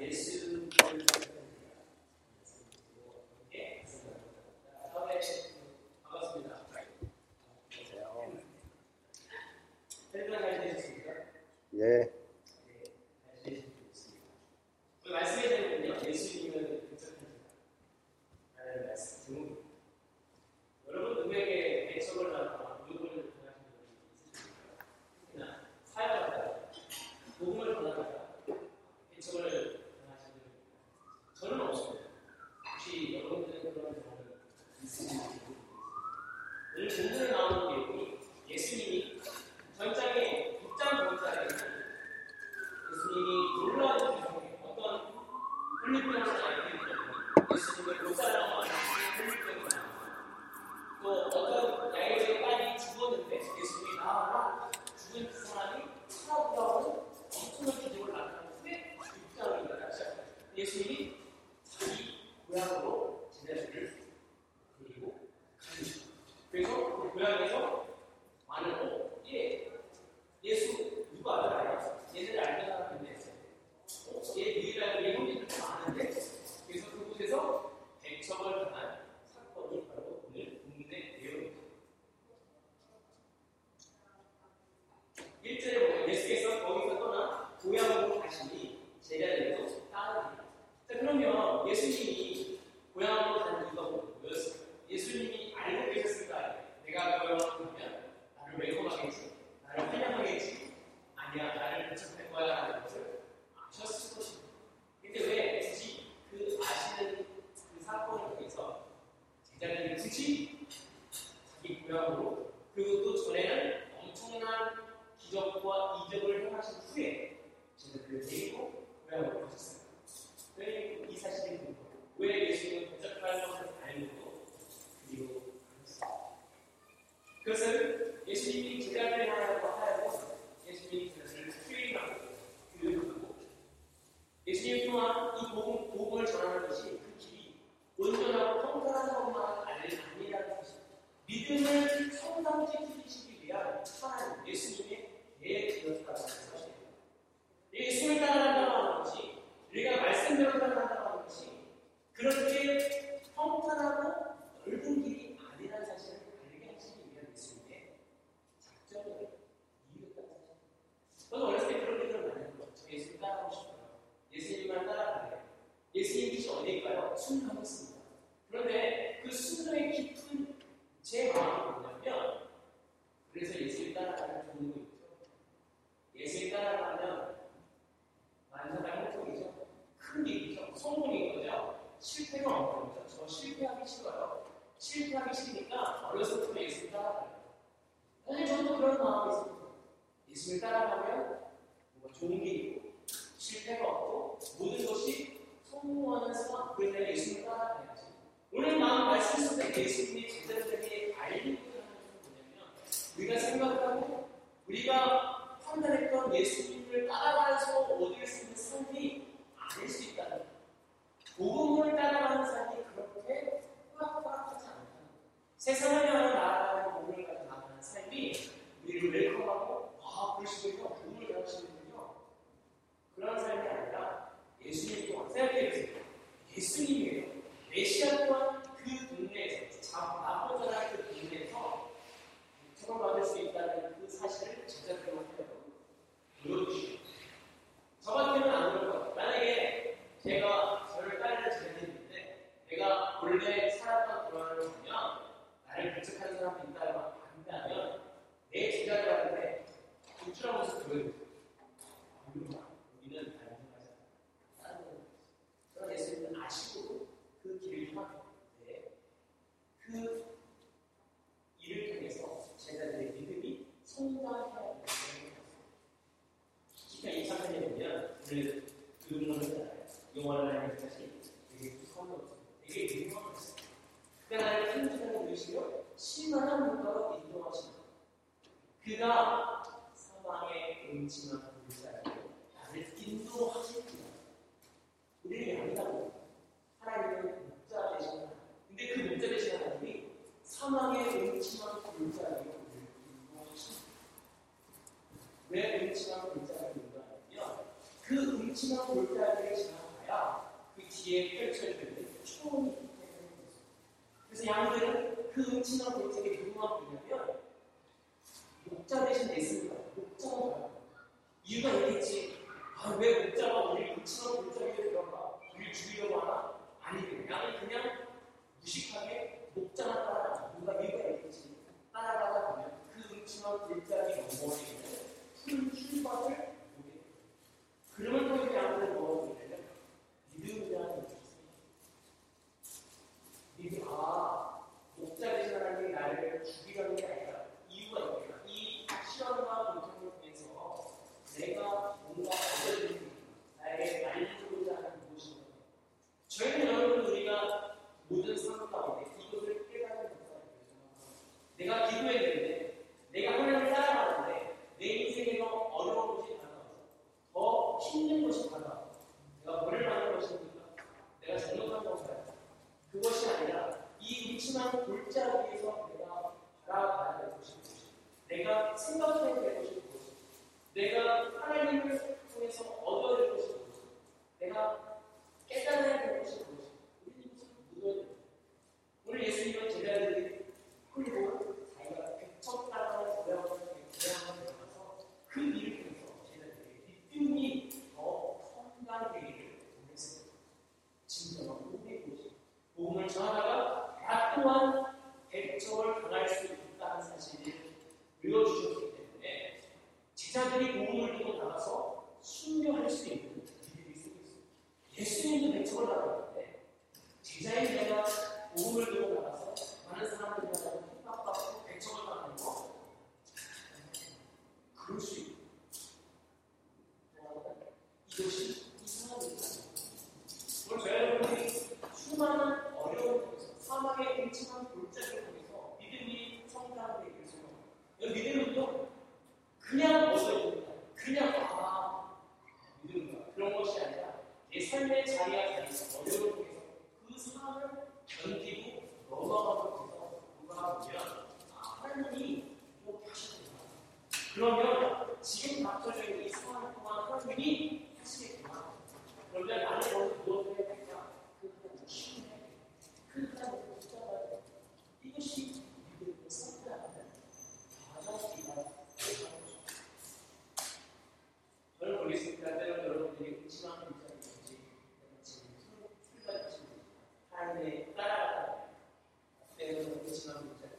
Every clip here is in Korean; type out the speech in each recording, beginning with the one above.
Yesu 세상을 향한 나아가는 몸을 가지고 나가는 삶이 우리를 웰컴하고 아, 보시군요. 부모를 가르치는군요. 그런 삶이 아니라 예수님 또한 생각해보세요. 예수님이에요. 메시아 또한 내 문자가 우리 육체적 문자에 들어가 우리 죽이려고 하나? 아니게 나는 그냥 무식하게 목자나 따라 누가 이거야 있지 따라가다 보면 그 음침한 글자의 영혼이 있는 큰 출발을 보게 그러면 또 이게 아무래도 해서 내가 바라봐야 될 것이 무엇인가? 내가 생각해야 될 것이 무엇인가? 내가 하나님을 통해서 얻어야 될 것이 무엇인가? 내가 깨달아야 될 것이 무엇인가? 우리는 이것을 묻어야 된다. 오늘 예수님은 제자들이 그리고 자기가 백척당을 고려하고 고려하면서 그 일을 통해서 제자들에게 이 뜸이 더 성장되기를 원했습니다. 진정한 몸의 곳이 몸을 전하다가 나 또한 직업을 강할 수 있다는 사실을 보여주셨기 때문에 제자들이 도움을 주고 나가서 순교할 수 있는 일들이 쓰고 있습니다. 예수님도 백척을 나갔는데 제자인 내가 도움을 주고 나가서 많은 사람들과 핍박받고 백척을 나가는 거 그럴 수 있고 이것이 이상한 일이다. muchas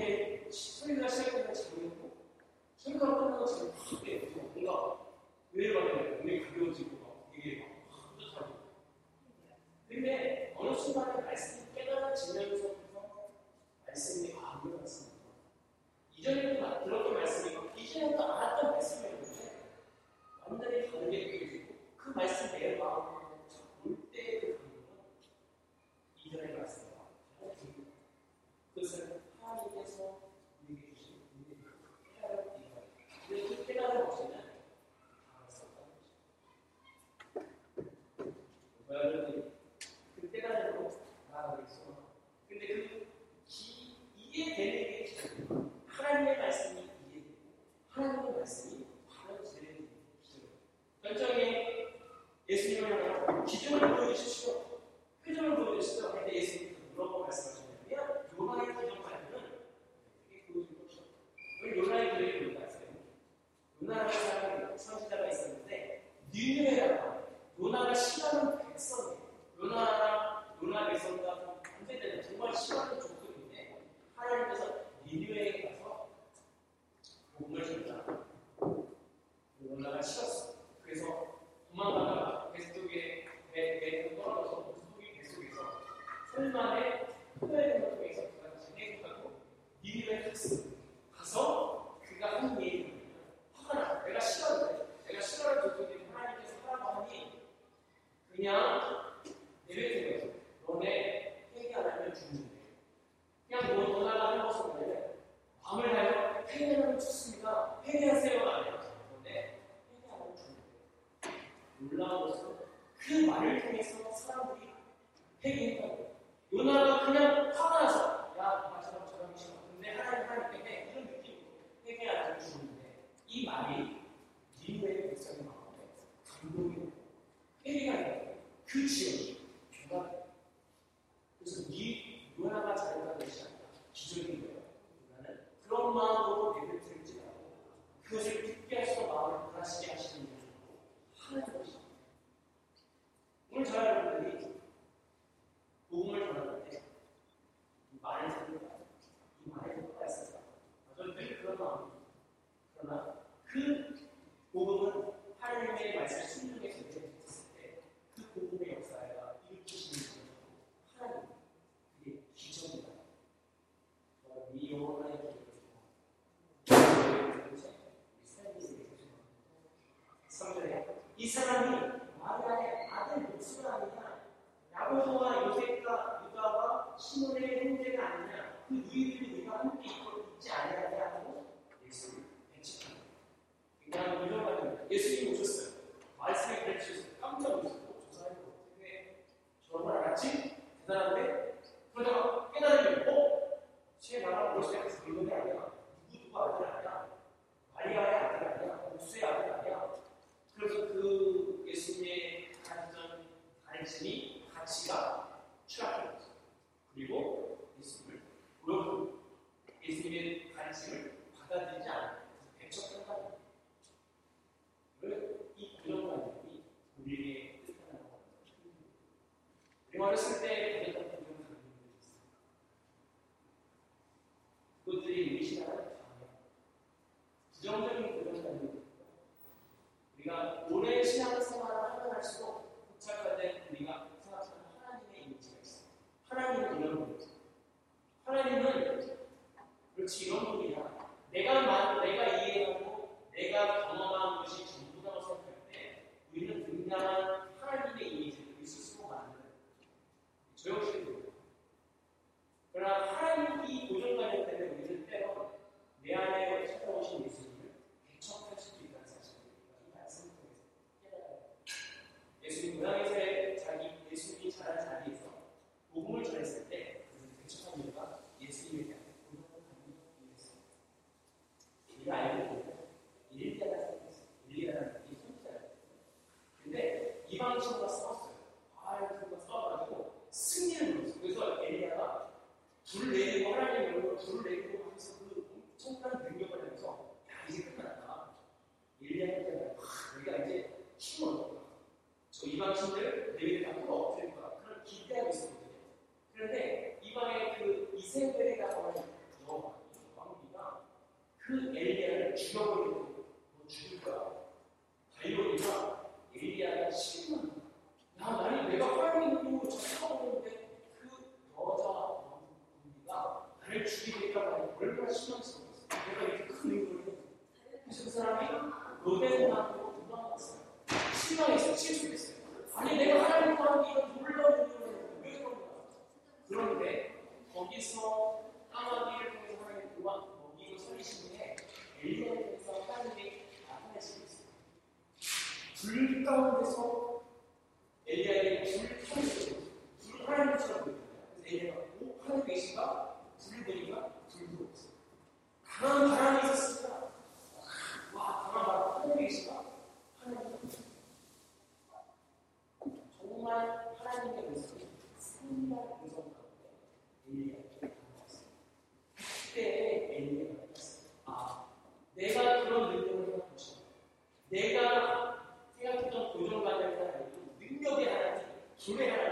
えー、それが最高の自分を、それが本当の自分で、非常に 예수님의 관심을 받아들이지 않아요. 배척 나를 죽이니까 말이야. 얼마나 신경 쓰는 거야. 내가 이렇게 큰 의도를 그래서 그 사람이 로데고나고 도망갔어요. 실망했어요. 실수했어요. 아니 내가 하나님과 함께 이런 놀라운 일을 왜 그런가. 그런데 거기서 까마귀를 통해서 하나님 도망 먹이고 살리신 후에 엘리야에서 하나님이 나타내시고 있어요. 불 가운데서 내가 생각했던 고정관념이 아니고 능력이 하나지 기회가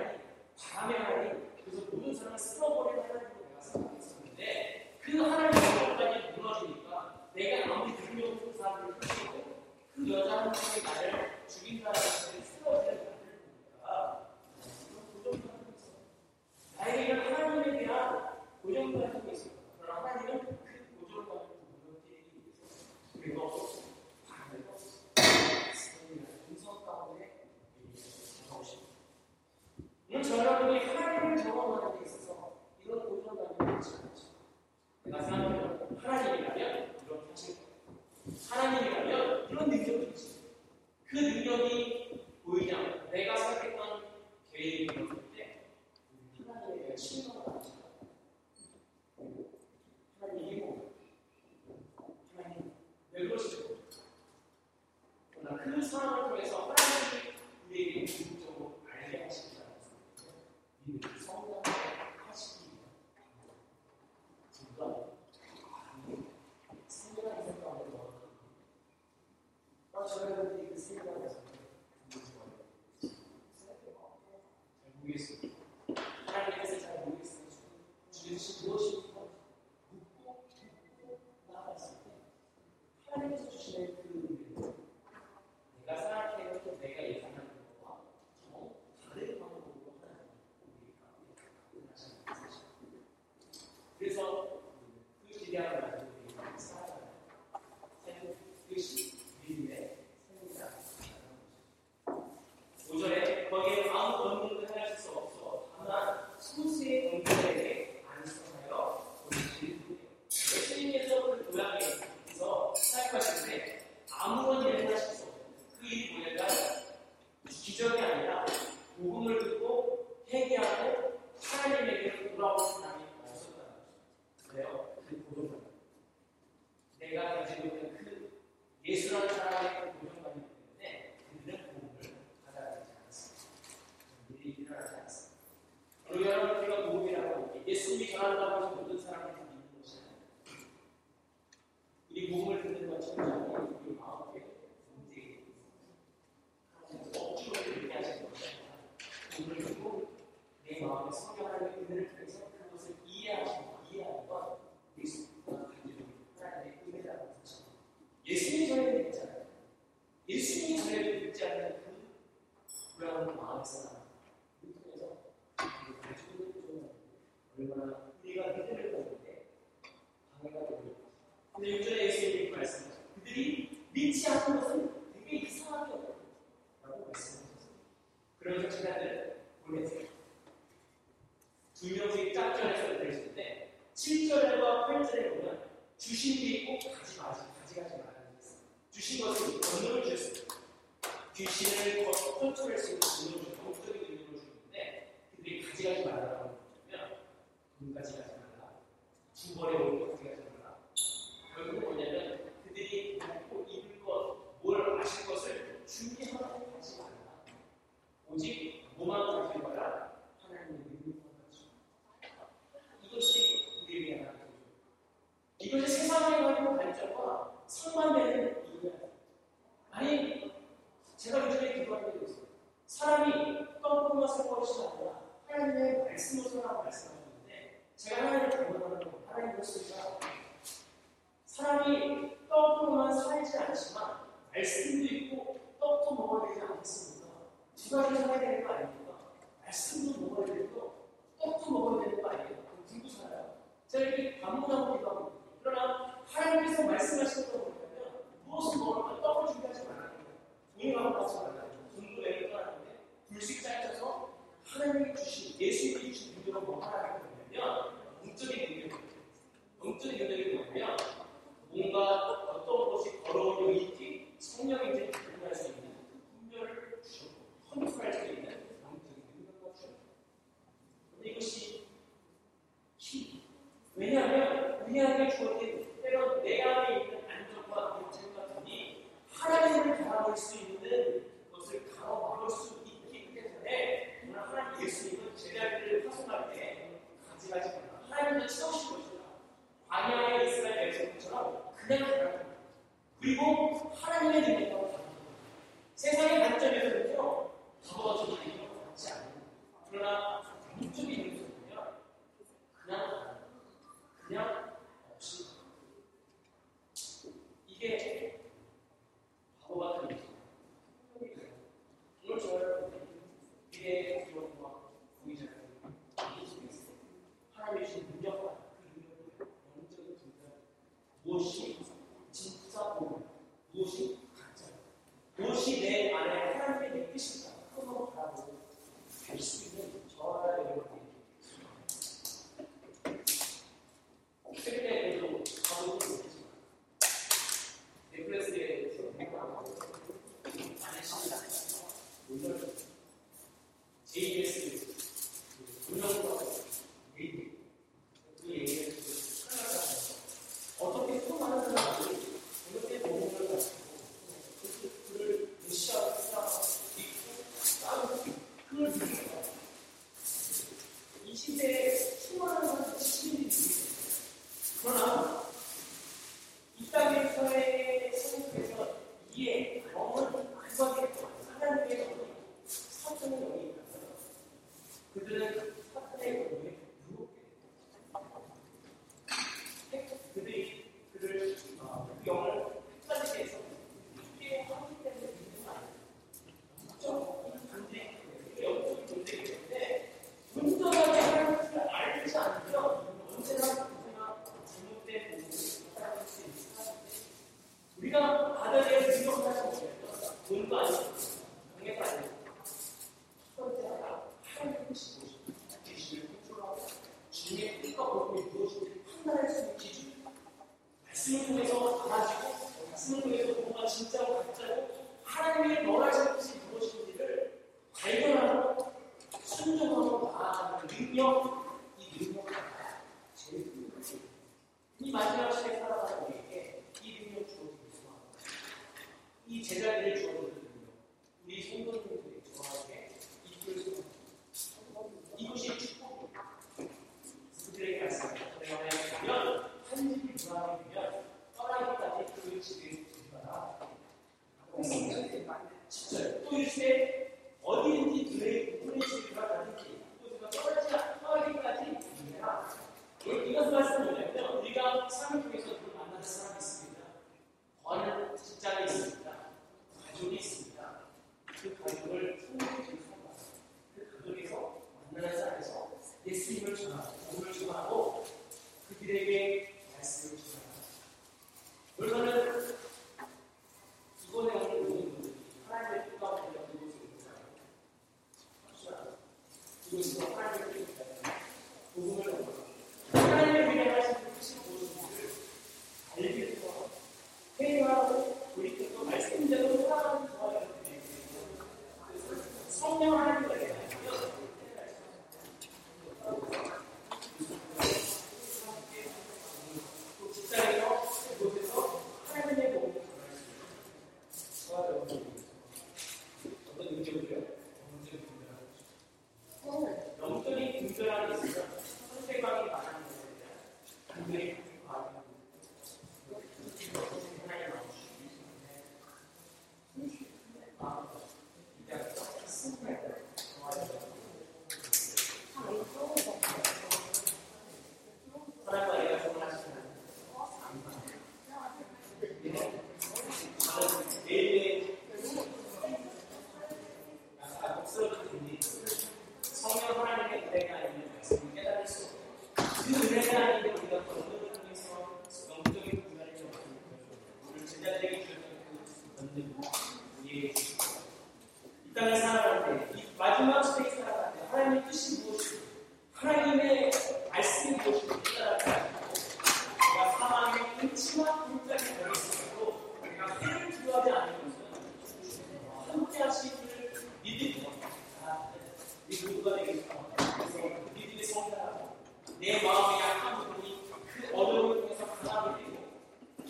내 마음의 약한 부분이 그 어려움을 통해서 강하게 되고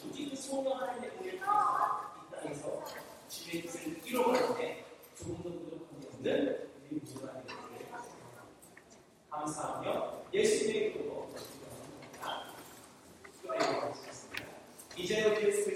오직 그 성령 하나님의 은혜를 통해서 이 땅에서 주의 뜻을 이뤄가는데 조금도 부족한 게 없는 우리 모두가 되기를 감사하며 예수님의 이름으로 기도하겠습니다. 이제는 예수 그리스도의 은혜와 아버지 하나님의